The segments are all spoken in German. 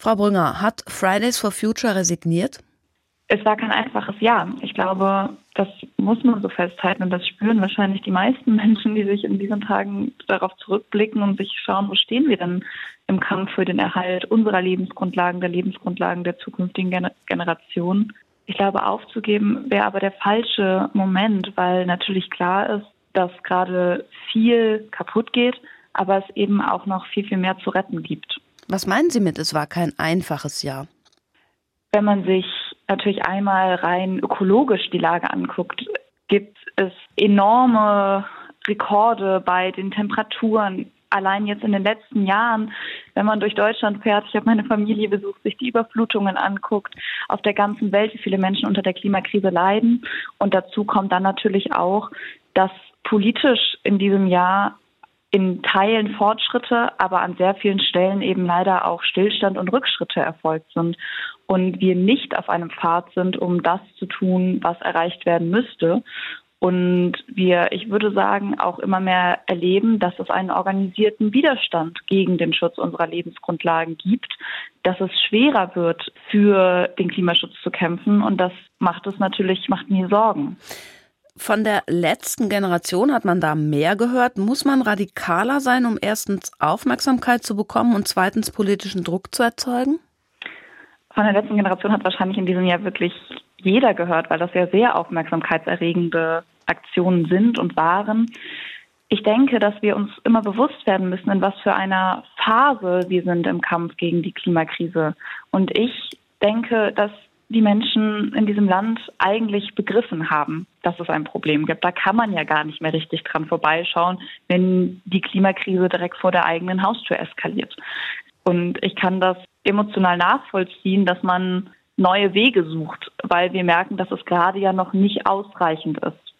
Frau Brünger, hat Fridays for Future resigniert? Es war kein einfaches Jahr. Ich glaube, das muss man so festhalten und das spüren wahrscheinlich die meisten Menschen, die sich in diesen Tagen darauf zurückblicken und sich schauen, wo stehen wir denn im Kampf für den Erhalt unserer Lebensgrundlagen, der Lebensgrundlagen der zukünftigen Gener Generationen. Ich glaube, aufzugeben wäre aber der falsche Moment, weil natürlich klar ist, dass gerade viel kaputt geht, aber es eben auch noch viel, viel mehr zu retten gibt. Was meinen Sie mit, es war kein einfaches Jahr? Wenn man sich natürlich einmal rein ökologisch die Lage anguckt, gibt es enorme Rekorde bei den Temperaturen. Allein jetzt in den letzten Jahren, wenn man durch Deutschland fährt, ich habe meine Familie besucht, sich die Überflutungen anguckt, auf der ganzen Welt, wie viele Menschen unter der Klimakrise leiden. Und dazu kommt dann natürlich auch, dass politisch in diesem Jahr in Teilen Fortschritte, aber an sehr vielen Stellen eben leider auch Stillstand und Rückschritte erfolgt sind und wir nicht auf einem Pfad sind, um das zu tun, was erreicht werden müsste. Und wir, ich würde sagen, auch immer mehr erleben, dass es einen organisierten Widerstand gegen den Schutz unserer Lebensgrundlagen gibt, dass es schwerer wird, für den Klimaschutz zu kämpfen. Und das macht es natürlich, macht mir Sorgen. Von der letzten Generation hat man da mehr gehört. Muss man radikaler sein, um erstens Aufmerksamkeit zu bekommen und zweitens politischen Druck zu erzeugen? von der letzten Generation hat wahrscheinlich in diesem Jahr wirklich jeder gehört, weil das ja sehr aufmerksamkeitserregende Aktionen sind und waren. Ich denke, dass wir uns immer bewusst werden müssen, in was für einer Phase wir sind im Kampf gegen die Klimakrise. Und ich denke, dass die Menschen in diesem Land eigentlich begriffen haben, dass es ein Problem gibt. Da kann man ja gar nicht mehr richtig dran vorbeischauen, wenn die Klimakrise direkt vor der eigenen Haustür eskaliert. Und ich kann das emotional nachvollziehen, dass man neue Wege sucht, weil wir merken, dass es gerade ja noch nicht ausreichend ist.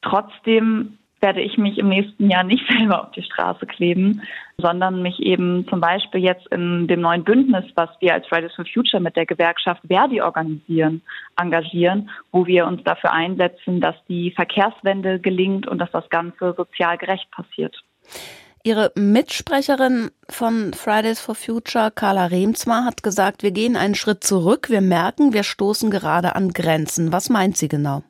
Trotzdem werde ich mich im nächsten Jahr nicht selber auf die Straße kleben, sondern mich eben zum Beispiel jetzt in dem neuen Bündnis, was wir als Fridays for Future mit der Gewerkschaft Verdi organisieren, engagieren, wo wir uns dafür einsetzen, dass die Verkehrswende gelingt und dass das Ganze sozial gerecht passiert. Ihre Mitsprecherin von Fridays for Future, Carla Remzma, hat gesagt, wir gehen einen Schritt zurück. Wir merken, wir stoßen gerade an Grenzen. Was meint sie genau?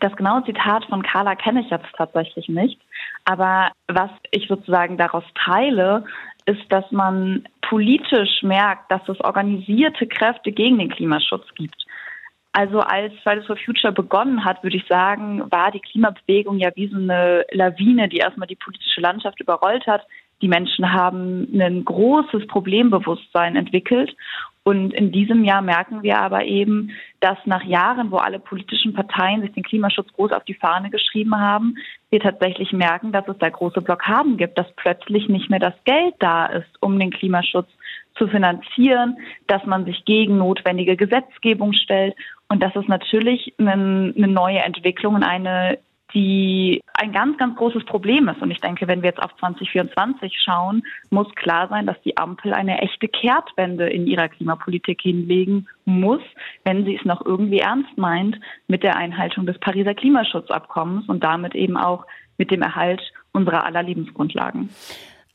Das genaue Zitat von Carla kenne ich jetzt tatsächlich nicht. Aber was ich sozusagen daraus teile, ist, dass man politisch merkt, dass es organisierte Kräfte gegen den Klimaschutz gibt. Also als Fridays for Future begonnen hat, würde ich sagen, war die Klimabewegung ja wie so eine Lawine, die erstmal die politische Landschaft überrollt hat. Die Menschen haben ein großes Problembewusstsein entwickelt. Und in diesem Jahr merken wir aber eben, dass nach Jahren, wo alle politischen Parteien sich den Klimaschutz groß auf die Fahne geschrieben haben, wir tatsächlich merken, dass es da große Blockaden gibt, dass plötzlich nicht mehr das Geld da ist, um den Klimaschutz zu finanzieren, dass man sich gegen notwendige Gesetzgebung stellt. Und das ist natürlich eine, neue Entwicklung und eine, die ein ganz, ganz großes Problem ist. Und ich denke, wenn wir jetzt auf 2024 schauen, muss klar sein, dass die Ampel eine echte Kehrtwende in ihrer Klimapolitik hinlegen muss, wenn sie es noch irgendwie ernst meint mit der Einhaltung des Pariser Klimaschutzabkommens und damit eben auch mit dem Erhalt unserer aller Lebensgrundlagen.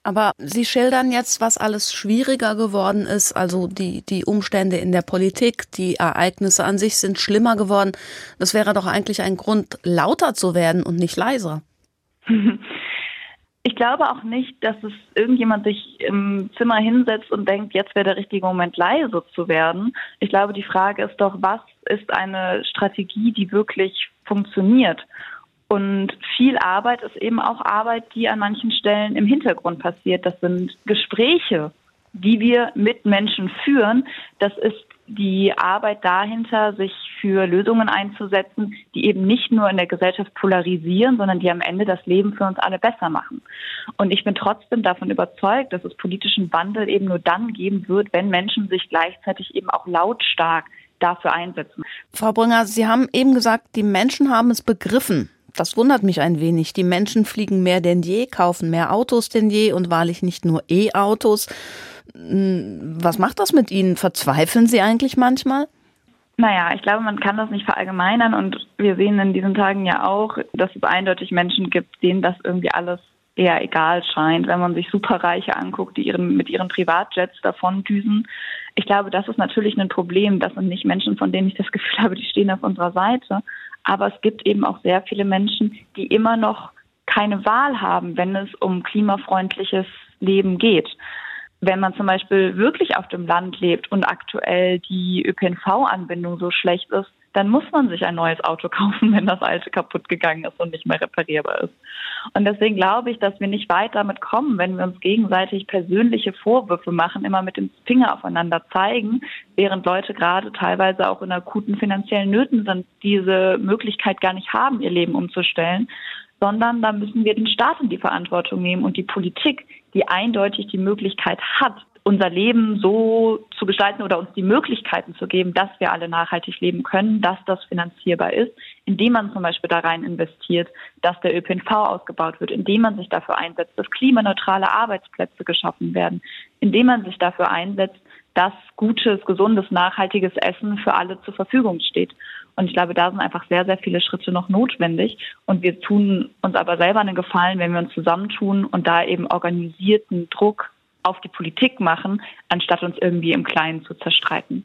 Aber Sie schildern jetzt, was alles schwieriger geworden ist. Also die, die Umstände in der Politik, die Ereignisse an sich sind schlimmer geworden. Das wäre doch eigentlich ein Grund, lauter zu werden und nicht leiser. Ich glaube auch nicht, dass es irgendjemand sich im Zimmer hinsetzt und denkt, jetzt wäre der richtige Moment, leise zu werden. Ich glaube, die Frage ist doch, was ist eine Strategie, die wirklich funktioniert? Und viel Arbeit ist eben auch Arbeit, die an manchen Stellen im Hintergrund passiert. Das sind Gespräche, die wir mit Menschen führen. Das ist die Arbeit dahinter, sich für Lösungen einzusetzen, die eben nicht nur in der Gesellschaft polarisieren, sondern die am Ende das Leben für uns alle besser machen. Und ich bin trotzdem davon überzeugt, dass es politischen Wandel eben nur dann geben wird, wenn Menschen sich gleichzeitig eben auch lautstark dafür einsetzen. Frau Brünger, Sie haben eben gesagt, die Menschen haben es begriffen, das wundert mich ein wenig. Die Menschen fliegen mehr denn je, kaufen mehr Autos denn je und wahrlich nicht nur E-Autos. Hm, was macht das mit Ihnen? Verzweifeln Sie eigentlich manchmal? Naja, ich glaube, man kann das nicht verallgemeinern und wir sehen in diesen Tagen ja auch, dass es eindeutig Menschen gibt, denen das irgendwie alles eher egal scheint, wenn man sich Superreiche anguckt, die ihren, mit ihren Privatjets davon düsen. Ich glaube, das ist natürlich ein Problem. Das sind nicht Menschen, von denen ich das Gefühl habe, die stehen auf unserer Seite. Aber es gibt eben auch sehr viele Menschen, die immer noch keine Wahl haben, wenn es um klimafreundliches Leben geht. Wenn man zum Beispiel wirklich auf dem Land lebt und aktuell die ÖPNV-Anbindung so schlecht ist, dann muss man sich ein neues Auto kaufen, wenn das alte kaputt gegangen ist und nicht mehr reparierbar ist. Und deswegen glaube ich, dass wir nicht weit damit kommen, wenn wir uns gegenseitig persönliche Vorwürfe machen, immer mit dem Finger aufeinander zeigen, während Leute gerade teilweise auch in akuten finanziellen Nöten sind, diese Möglichkeit gar nicht haben, ihr Leben umzustellen, sondern da müssen wir den Staat in die Verantwortung nehmen und die Politik, die eindeutig die Möglichkeit hat, unser Leben so zu gestalten oder uns die Möglichkeiten zu geben, dass wir alle nachhaltig leben können, dass das finanzierbar ist, indem man zum Beispiel da rein investiert, dass der ÖPNV ausgebaut wird, indem man sich dafür einsetzt, dass klimaneutrale Arbeitsplätze geschaffen werden, indem man sich dafür einsetzt, dass gutes, gesundes, nachhaltiges Essen für alle zur Verfügung steht. Und ich glaube, da sind einfach sehr, sehr viele Schritte noch notwendig. Und wir tun uns aber selber einen Gefallen, wenn wir uns zusammentun und da eben organisierten Druck auf die Politik machen, anstatt uns irgendwie im Kleinen zu zerstreiten.